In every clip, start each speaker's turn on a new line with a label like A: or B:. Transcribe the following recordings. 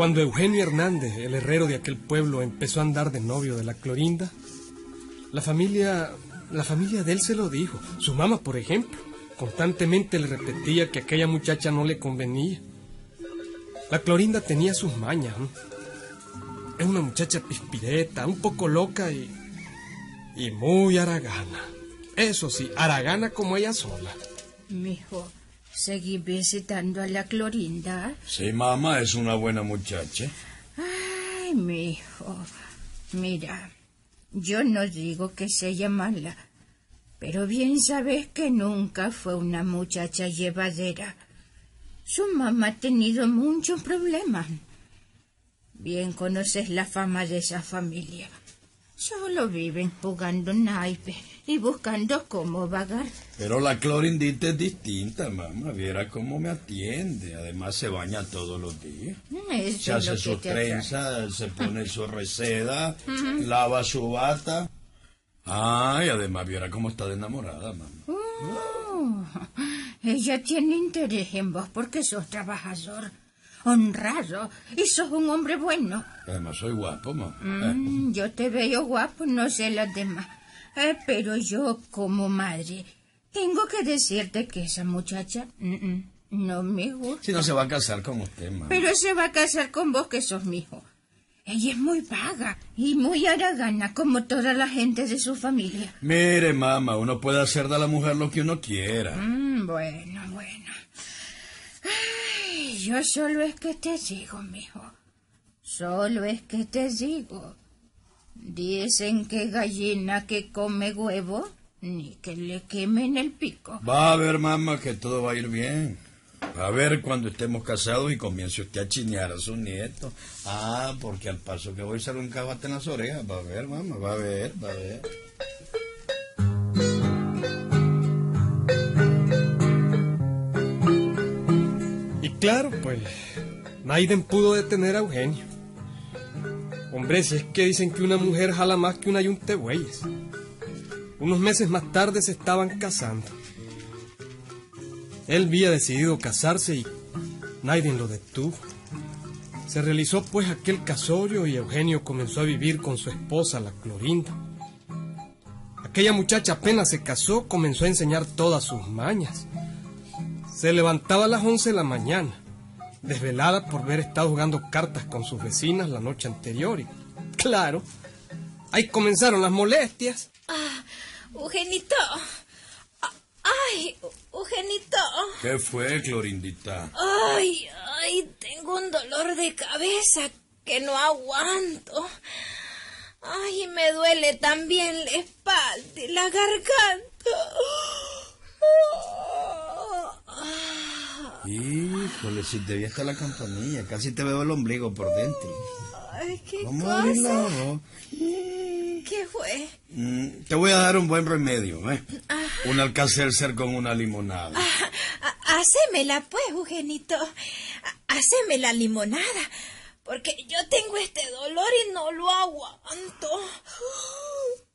A: Cuando Eugenio Hernández, el herrero de aquel pueblo, empezó a andar de novio de la Clorinda, la familia, la familia de él se lo dijo. Su mamá, por ejemplo, constantemente le repetía que aquella muchacha no le convenía. La Clorinda tenía sus mañas. Es una muchacha pispireta, un poco loca y, y muy aragana. Eso sí, aragana como ella sola.
B: Mijo, ¿seguí visitando a la Clorinda?
C: Sí, mamá, es una buena muchacha.
B: Ay, mijo, mira, yo no digo que sea mala, pero bien sabes que nunca fue una muchacha llevadera. Su mamá ha tenido muchos problemas. Bien conoces la fama de esa familia. Solo viven jugando naipes y buscando cómo vagar.
C: Pero la clorindita es distinta, mamá. Viera cómo me atiende. Además se baña todos los días.
B: Eso
C: Se hace su trenza, se pone su reseda, lava su bata. Ay, además viera cómo está de enamorada, mamá.
B: Oh, ella tiene interés en vos porque sos trabajador, honrado y sos un hombre bueno.
C: Además soy guapo, mamá.
B: Mm, yo te veo guapo, no sé los demás. Eh, pero yo, como madre, tengo que decirte que esa muchacha mm, mm, no me gusta.
C: Si no se va a casar con usted, mamá.
B: Pero se va a casar con vos, que sos mi hijo. Ella es muy vaga y muy haragana, como toda la gente de su familia.
C: Mire, mamá, uno puede hacer de la mujer lo que uno quiera.
B: Mm, bueno, bueno. Yo solo es que te digo, mijo. Solo es que te digo. Dicen que gallina que come huevo, ni que le quemen el pico.
C: Va a ver, mamá, que todo va a ir bien. Va a ver cuando estemos casados y comience usted a chinear a su nieto. Ah, porque al paso que voy sale un cabate en las orejas. Va a ver, mamá, va a ver, va a ver.
A: Claro, pues, Naiden pudo detener a Eugenio. Hombre, si es que dicen que una mujer jala más que una yunta de bueyes. Unos meses más tarde se estaban casando. Él había decidido casarse y Naiden lo detuvo. Se realizó pues aquel casorio y Eugenio comenzó a vivir con su esposa, la Clorinda. Aquella muchacha apenas se casó, comenzó a enseñar todas sus mañas. Se levantaba a las 11 de la mañana, desvelada por haber estado jugando cartas con sus vecinas la noche anterior. Y, claro, ahí comenzaron las molestias.
D: Ah, Eugenito. Ah, Ay, Eugenito.
C: ¿Qué fue, Clorindita?
D: Ay, ay, tengo un dolor de cabeza que no aguanto. Ay, me duele también la espalda y la garganta.
C: Híjole, si te vi hasta la campanilla, casi te veo el ombligo por dentro.
D: Ay, qué
C: Vamos a abrir la
D: cosa. ¿Qué fue?
C: Mm, te voy a dar un buen remedio, ¿eh? Un alcacelser con una limonada.
D: Ha- Hacémela, pues, Eugenito. Ha- Haceme la limonada. Porque yo tengo este dolor y no lo aguanto.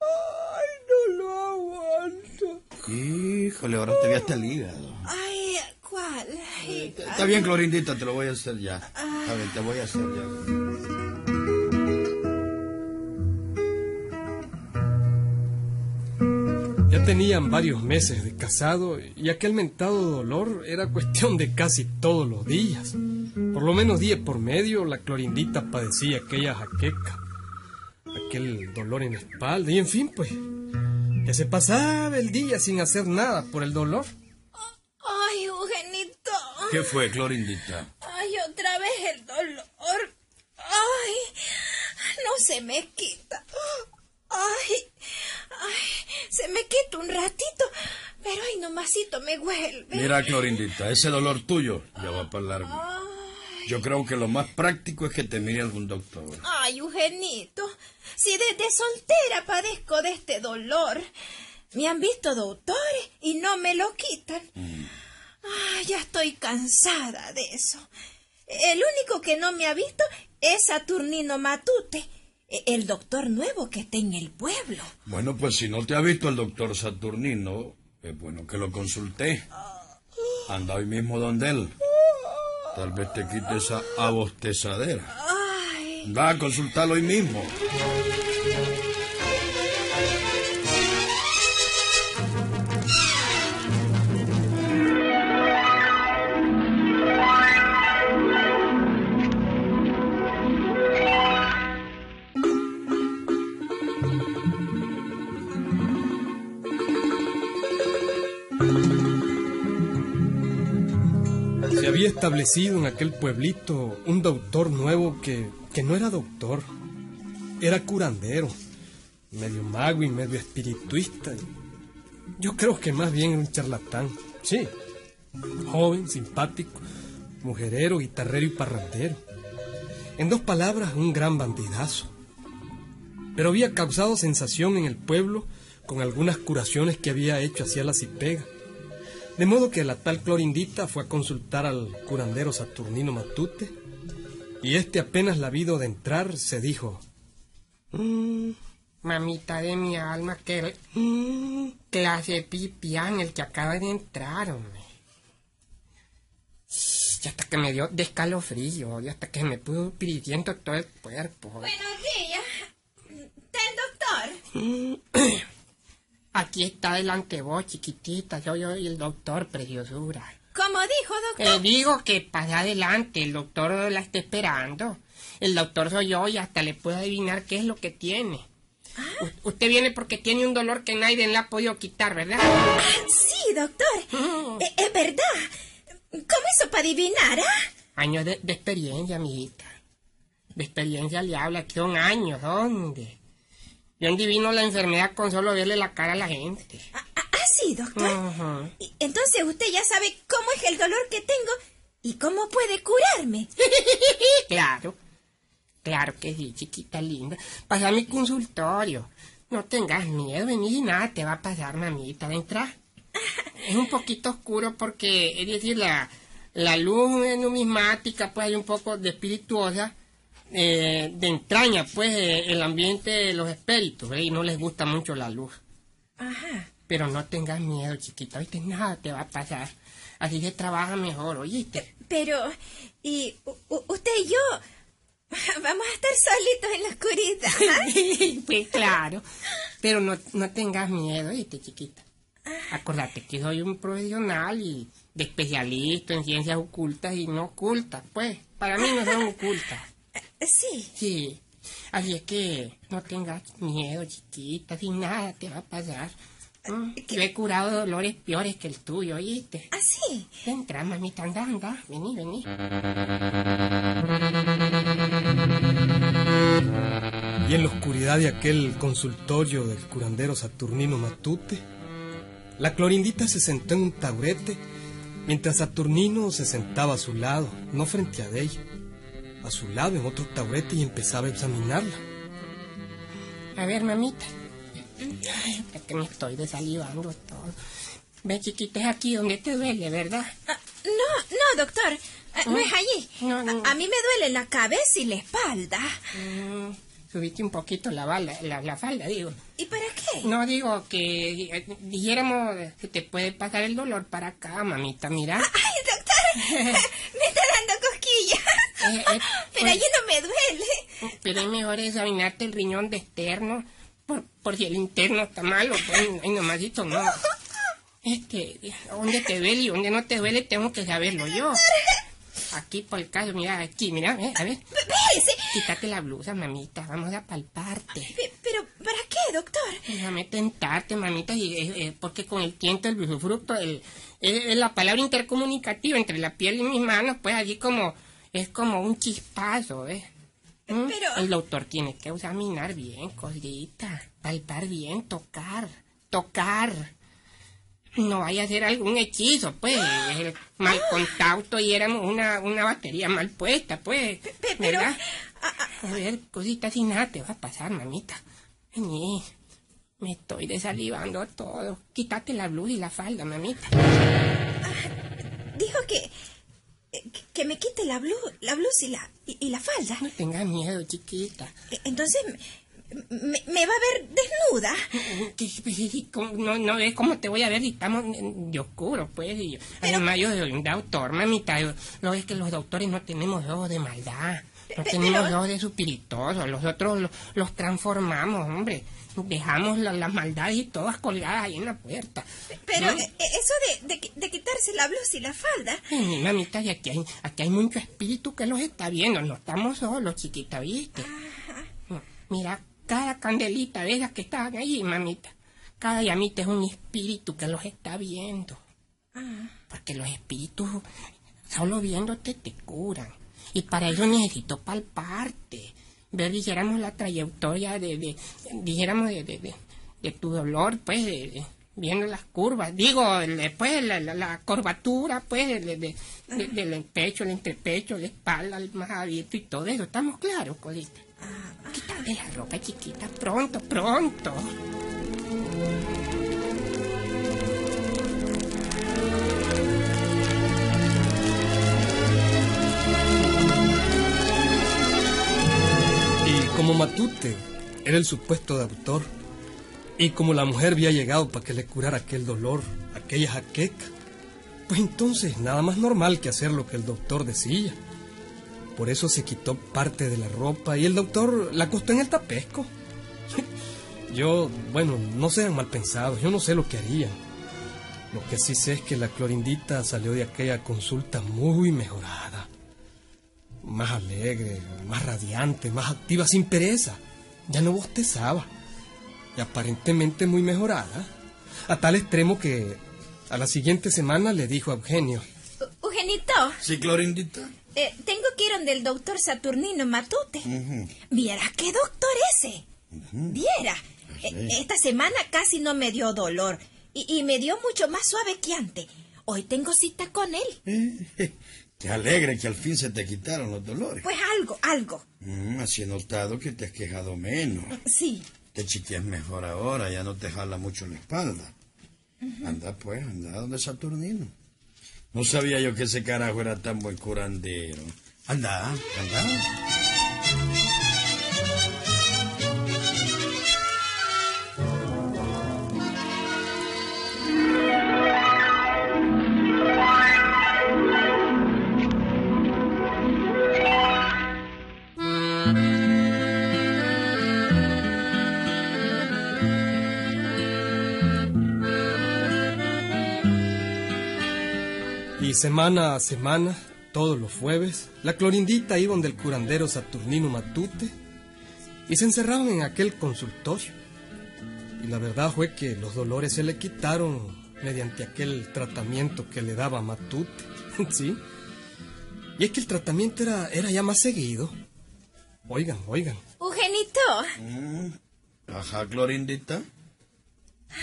D: Ay, no lo aguanto.
C: Híjole, ahora te vi hasta el hígado.
D: Ay, ¿cuál? Ay,
C: Está bien, Clorindita, te lo voy a hacer ya. A ver, te voy a hacer ya.
A: Ya tenían varios meses de casado y aquel mentado dolor era cuestión de casi todos los días. Por lo menos día por medio la clorindita padecía aquella jaqueca, aquel dolor en la espalda y en fin pues, que se pasaba el día sin hacer nada por el dolor.
C: ¿Qué fue, Clorindita?
D: Ay, otra vez el dolor. Ay, no se me quita. Ay, ay, se me quita un ratito, pero ay, nomasito me vuelve.
C: Mira, Clorindita, ese dolor tuyo ya va para largo. Yo creo que lo más práctico es que te mire algún doctor.
D: Ay, Eugenito, si desde soltera padezco de este dolor, me han visto doctores y no me lo quitan. Ay, ya estoy cansada de eso. El único que no me ha visto es Saturnino Matute, e- el doctor nuevo que está en el pueblo.
C: Bueno, pues si no te ha visto el doctor Saturnino, es bueno que lo consulté. Anda hoy mismo donde él. Tal vez te quite esa abostezadera. Va a consultarlo hoy mismo.
A: Se había establecido en aquel pueblito un doctor nuevo que, que no era doctor, era curandero, medio mago y medio espirituista. Yo creo que más bien era un charlatán, sí, joven, simpático, mujerero, guitarrero y parrandero. En dos palabras, un gran bandidazo. Pero había causado sensación en el pueblo con algunas curaciones que había hecho hacia la cipega. De modo que la tal Clorindita fue a consultar al curandero Saturnino Matute, y este apenas la vido de entrar se dijo,
E: Mm, mamita de mi alma, que mm, clase pipián el que acaba de entrar, hombre. Y hasta que me dio descalofrío, y hasta que me pudo pidiendo todo el cuerpo.
D: buenos días. ¿Está el doctor?
E: Aquí está delante de vos, chiquitita, yo soy el doctor, preciosura.
D: Como dijo,
E: Te
D: doctor.
E: digo que pasa adelante, el doctor la está esperando. El doctor soy yo y hasta le puedo adivinar qué es lo que tiene. U- usted viene porque tiene un dolor que nadie le ha podido quitar, ¿verdad?
D: Ah, sí, doctor. Eh, Es verdad. ¿Cómo hizo para adivinar, ah?
E: Años de, de experiencia, amiguita. De experiencia le habla, que son años, ¿dónde? Yo adivino la enfermedad con solo verle la cara a la gente.
D: Ah, ah, ah, sí, doctor. Entonces usted ya sabe cómo es el dolor que tengo y cómo puede curarme.
E: Claro, claro que sí, chiquita linda. Pasa a mi consultorio. No tengas miedo, vení y nada te va a pasar, mamita. Entra. Es un poquito oscuro porque, es decir, la, la luz numismática, pues hay un poco de espirituosa, eh, de entraña, pues, eh, el ambiente de los espíritus, ¿eh? y no les gusta mucho la luz.
D: Ajá.
E: Pero no tengas miedo, chiquita, oíste, nada te va a pasar. Así se trabaja mejor, oíste.
D: Pero, ¿y usted y yo vamos a estar solitos en la oscuridad?
E: pues claro. Pero no, no tengas miedo, ¿viste, chiquita? Acordate que soy un profesional y de especialista en ciencias ocultas y no ocultas, pues. Para mí no son ocultas.
D: Sí.
E: Sí. Así es que no tengas miedo, chiquita, sin nada te va a pasar. Mm, Yo he curado dolores peores que el tuyo, ¿oíste?
D: Así.
E: Entra, mamita, anda, anda. Vení, vení.
A: y en la oscuridad de aquel consultorio del curandero Saturnino Matute, la Clorindita se sentó en un taburete, mientras Saturnino se sentaba a su lado, no frente a ella, a su lado en otro taburete y empezaba a examinarla.
E: A ver, mamita. Ay, es que me estoy desalivando todo. Ve, chiquita, es aquí donde te duele, ¿verdad?
D: Ah, no, no, doctor. Ah, No es allí.
E: No, no.
D: A, a mí me duele la cabeza y la espalda.
E: Mm, subiste un poquito la, bala, la, la falda, digo.
D: ¿Y para qué?
E: No digo que eh, dijéramos que te puede pasar el dolor para acá, mamita, mira.
D: Ay, doctor, me está dando cosquillas.
E: Eh, eh,
D: Pero
E: pues-
D: allí no me duele.
E: Pero es mejor examinarte el riñón de externo, por, por si el interno está malo, pues, ay, nomasito, no. Este, ¿dónde te duele y dónde no te duele? Tengo que saberlo yo. Aquí por el caso, mira, aquí, mira, eh, a ver. Quítate la blusa, mamita, vamos a palparte.
D: Pe- Pero, ¿para qué, doctor?
E: Déjame tentarte, mamita, y, eh, eh, porque con el tiento, el usufructo, el, es la palabra intercomunicativa entre la piel y mis manos, pues allí como, es como un chispazo, ¿ves? ¿Mm?
D: Pero-
E: El doctor tiene que examinar bien, cosita, palpar bien, tocar, tocar. No vaya a ser algún hechizo, pues, el mal contacto y éramos una, una batería mal puesta, pues,
D: pero,
E: ¿verdad?
D: ah, ah,
E: A ver, cosita sin nada te va a pasar, mamita. Vení. Me estoy desalivando todo. Quítate la blusa y la falda, mamita.
D: dijo que, que, me quite la blu, la blusa y la, y, y la falda.
E: No tengas miedo, chiquita.
D: E- Entonces, me, me va a ver desnuda.
E: Que- ¿cómo- No, no ves cómo te voy a ver y estamos de oscuro, pues. Y yo, además, yo soy un doctor, mamita. No es que los doctores no tenemos ojos de maldad. No tenemos ojos de espirituosos. Nosotros los, los transformamos, hombre. Dejamos la- las maldades y todas colgadas ahí en la puerta.
D: Pero
E: ¿No?
D: eh, eso de, de, qui- de quitarse la blusa y la falda.
E: Ay, mamita, y aquí hay, aquí hay mucho espíritu que los está viendo. No estamos solos, chiquita, ¿viste? Mira, cada candelita de esas que estaban ahí, mamita. Cada llamita es un espíritu que los está viendo. Porque los espíritus, solo viéndote, te curan. Y para eso necesito palparte. Ver, dijéramos, la trayectoria de, de dijéramos, de, de, de, tu dolor, pues, de- viendo las curvas. Digo, después la, la, la curvatura, pues, de, de- de- del pecho, el entrepecho, la espalda, el más abierto y todo eso. ¿Estamos claros, Colita? Quítate la ropa, chiquita, pronto, pronto.
A: Como Matute era el supuesto doctor, y como la mujer había llegado para que le curara aquel dolor, aquella jaqueca, pues entonces nada más normal que hacer lo que el doctor decía. Por eso se quitó parte de la ropa y el doctor la acostó en el tapesco. Yo, bueno, no sean mal pensados, yo no sé lo que harían. Lo que sí sé es que la clorindita salió de aquella consulta muy mejorada más alegre, más radiante, más activa, sin pereza. Ya no bostezaba. Y aparentemente muy mejorada. A tal extremo que a la siguiente semana le dijo a Eugenio.
D: Eugenito,
C: ¿Sí, Clorindita?
D: eh, tengo que ir donde el doctor Saturnino Matute. Viera qué doctor ese. Viera. eh, esta semana casi no me dio dolor. Y, y me dio mucho más suave que antes. Hoy tengo cita con él.
C: Qué alegre que al fin se te quitaron los dolores.
D: Pues algo, algo.
C: Mm, así he notado que te has quejado menos.
D: Sí.
C: Te chiqueas mejor ahora, ya no te jala mucho la espalda. Anda pues, anda donde Saturnino. No sabía yo que ese carajo era tan buen curandero. Anda, anda.
A: Semana a semana, todos los jueves, la clorindita iba donde el curandero Saturnino Matute y se encerraban en aquel consultorio. Y la verdad fue que los dolores se le quitaron mediante aquel tratamiento que le daba Matute. ¿Sí? Y es que el tratamiento era, era ya más seguido. Oigan, oigan.
D: Eugenito.
C: Ajá, Clorindita.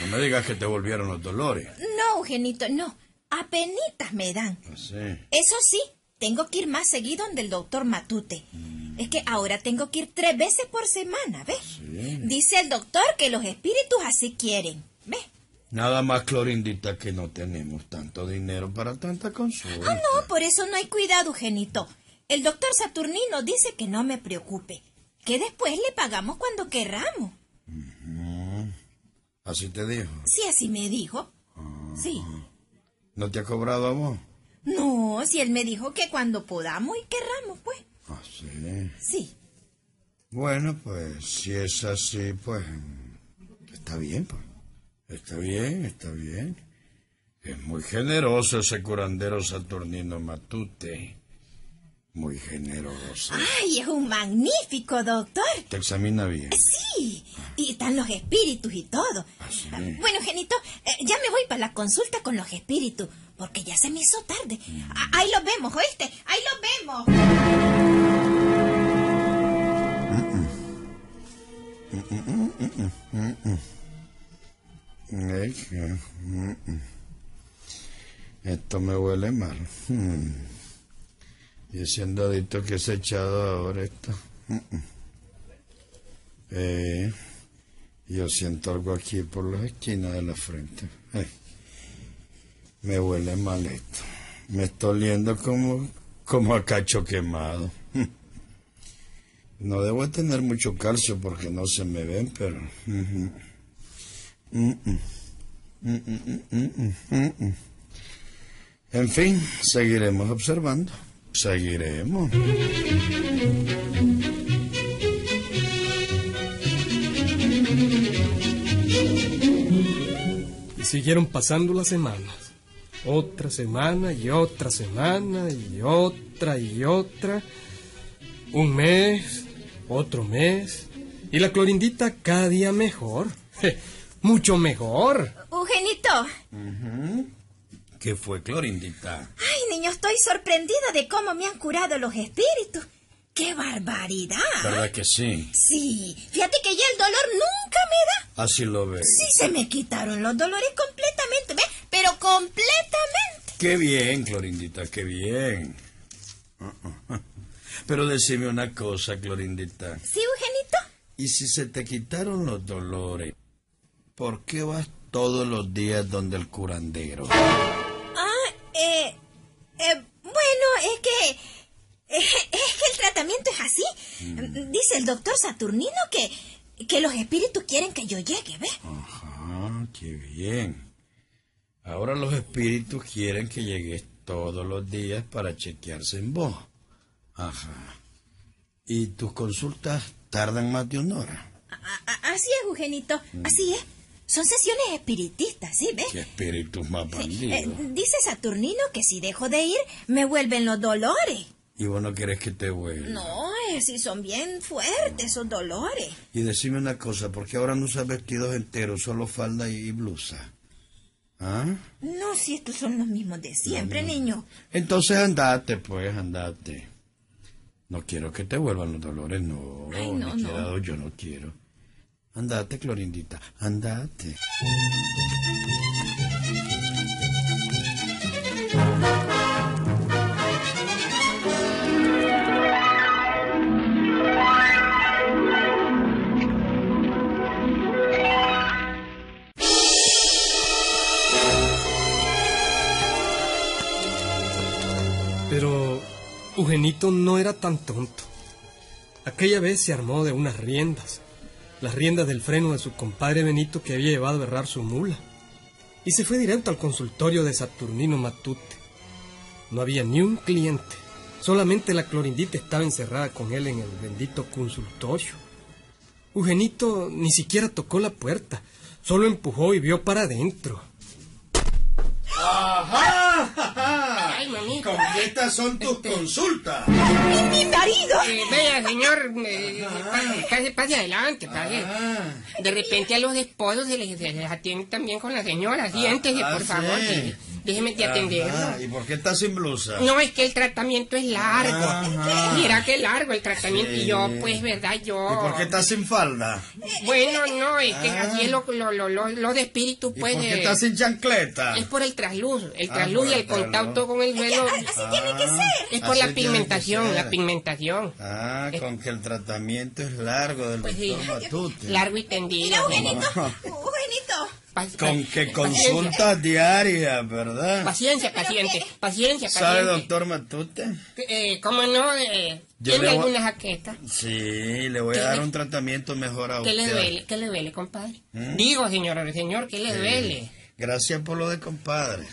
C: No me digas que te volvieron los dolores.
D: No, Eugenito, no. Apenitas me dan.
C: Así.
D: Eso sí, tengo que ir más seguido donde el doctor Matute. Es que ahora tengo que ir tres veces por semana, ¿ves? Dice el doctor que los espíritus así quieren, ¿ves?
C: Nada más, Clorindita, que no tenemos tanto dinero para tanta consulta.
D: Ah, no, por eso no hay cuidado, Eugenito. El doctor Saturnino dice que no me preocupe, que después le pagamos cuando querramos.
C: Así te dijo.
D: Sí, así me dijo. Sí.
C: ¿No te ha cobrado a vos?
D: No, si él me dijo que cuando podamos y querramos, pues.
C: Así.
D: Sí.
C: Bueno, pues si es así, pues está bien, pues. Está bien, está bien. Es muy generoso ese curandero Saturnino Matute. Muy generoso.
D: Ay, es un magnífico doctor.
C: Te examina bien.
D: Sí, y están los espíritus y todo.
C: sí.
D: Bueno, Genito, eh, ya me voy para la consulta con los espíritus, porque ya se me hizo tarde. A- ahí los vemos, ¿oíste? Ahí los vemos.
C: Mm, mm. Esto me huele mal. Y ese andadito que se ha echado ahora mm. Eh, yo siento algo aquí por las esquinas de la frente. Ay, me huele mal esto. Me está oliendo como, como a cacho quemado. No debo de tener mucho calcio porque no se me ven, pero... En fin, seguiremos observando. Seguiremos.
A: Y siguieron pasando las semanas. Otra semana y otra semana y otra y otra. Un mes, otro mes. Y la clorindita cada día mejor. Mucho mejor.
D: Eugenito.
C: ¿Qué fue, Clorindita?
D: Niño, estoy sorprendida de cómo me han curado los espíritus. ¡Qué barbaridad!
C: ¿Verdad que sí?
D: Sí, fíjate que ya el dolor nunca me da.
C: Así lo ve.
D: Sí, se me quitaron los dolores completamente, ¿ves? Pero completamente.
C: Qué bien, Clorindita, qué bien. Pero decime una cosa, Clorindita.
D: ¿Sí, Eugenito?
C: ¿Y si se te quitaron los dolores, por qué vas todos los días donde el curandero?
D: Es así. Dice el doctor Saturnino que, que los espíritus quieren que yo llegue, ¿ves?
C: Ajá, qué bien. Ahora los espíritus quieren que llegues todos los días para chequearse en vos. Ajá. ¿Y tus consultas tardan más de una hora?
D: A- así es, Eugenito, así es. Son sesiones espiritistas, ¿sí? ¿Ves?
C: ¿Qué espíritus más
D: Eh,
C: bandidos?
D: dice Saturnino que si dejo de ir, me vuelven los dolores.
C: ¿Y vos no querés que te vuelva?
D: No, es si son bien fuertes esos dolores.
C: Y decime una cosa, ¿por qué ahora no usas vestidos enteros, solo falda y blusa? ¿Ah?
D: No, si estos son los mismos de siempre, niño.
C: Entonces andate, pues, andate. No quiero que te vuelvan los dolores, no.
D: Ay, no, no.
C: quedado yo no quiero. Andate, Clorindita, andate.
A: Eugenito no era tan tonto. Aquella vez se armó de unas riendas, las riendas del freno de su compadre Benito que había llevado a berrar su mula, y se fue directo al consultorio de Saturnino Matute. No había ni un cliente, solamente la clorindita estaba encerrada con él en el bendito consultorio. Eugenito ni siquiera tocó la puerta, solo empujó y vio para adentro.
E: Ay, mamita.
C: estas son tus consultas?
D: ¡Mi, mi marido!
E: Eh, vea, señor, eh, pase, pase, adelante, pase. De repente a los esposos se les, se les atiende también con la señora. Siéntese,
C: ah,
E: por favor.
C: sí.
E: sí. Déjeme de atenderlo.
C: Ajá, ¿Y por qué estás sin blusa?
E: No, es que el tratamiento es largo.
C: Ajá.
E: Mira qué largo el tratamiento. Y yo, pues, ¿verdad? Yo...
C: ¿Y por qué estás sin falda?
E: Bueno, no, es que
C: Ah.
E: así es lo, lo, lo, lo, lo de espíritu,
C: ¿Y
E: pues...
C: por qué
E: eh,
C: estás sin chancleta?
E: Es por el trasluz, el
C: Ah,
E: trasluz
C: por
E: y
C: el
E: contacto con el suelo.
D: Así tiene que ser.
E: Es por la pigmentación, la pigmentación.
C: Ah, con que el tratamiento es largo del
E: Pues sí.
C: doctor Matute.
E: Largo y tendido.
D: Mira, Eugenito,
C: Con que
E: paciencia,
C: consultas diarias, ¿verdad?
E: Paciencia, paciente, paciencia,
C: ¿Sabe, doctor Matute?
E: Eh, ¿Cómo no? Eh,
C: Yo
E: ¿Tiene
C: le voy-
E: alguna jaqueca?
C: Sí, le voy
E: ¿Qué
C: a dar
E: le-
C: un tratamiento mejor a
E: ¿Qué le
C: usted.
E: duele? ¿Qué le duele, compadre?
C: ¿Mm?
E: Digo, señor, señor, ¿qué le duele?
C: Gracias por lo de compadre.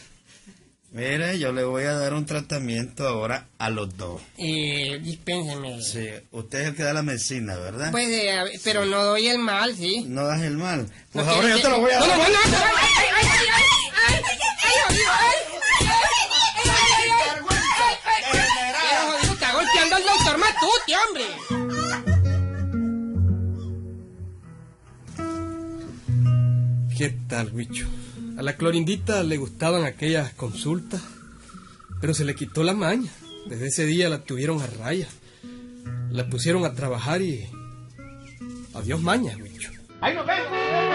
C: Mira, yo le voy a dar un tratamiento ahora a los dos.
E: Eh, dispénseme.
C: Sí, usted es el que da la medicina, ¿verdad?
E: Pues, eh, pero no doy el mal, ¿sí?
C: No das el mal. Pues ahora yo te lo voy a dar.
E: ¡No, no, no! no, no ay, ay, ay, ay! ¡Está golpeando al doctor hombre!
A: ¿Qué tal, bicho? A la clorindita le gustaban aquellas consultas, pero se le quitó la maña. Desde ese día la tuvieron a raya. La pusieron a trabajar y... Adiós maña, Huicho.
E: Ahí nos vemos.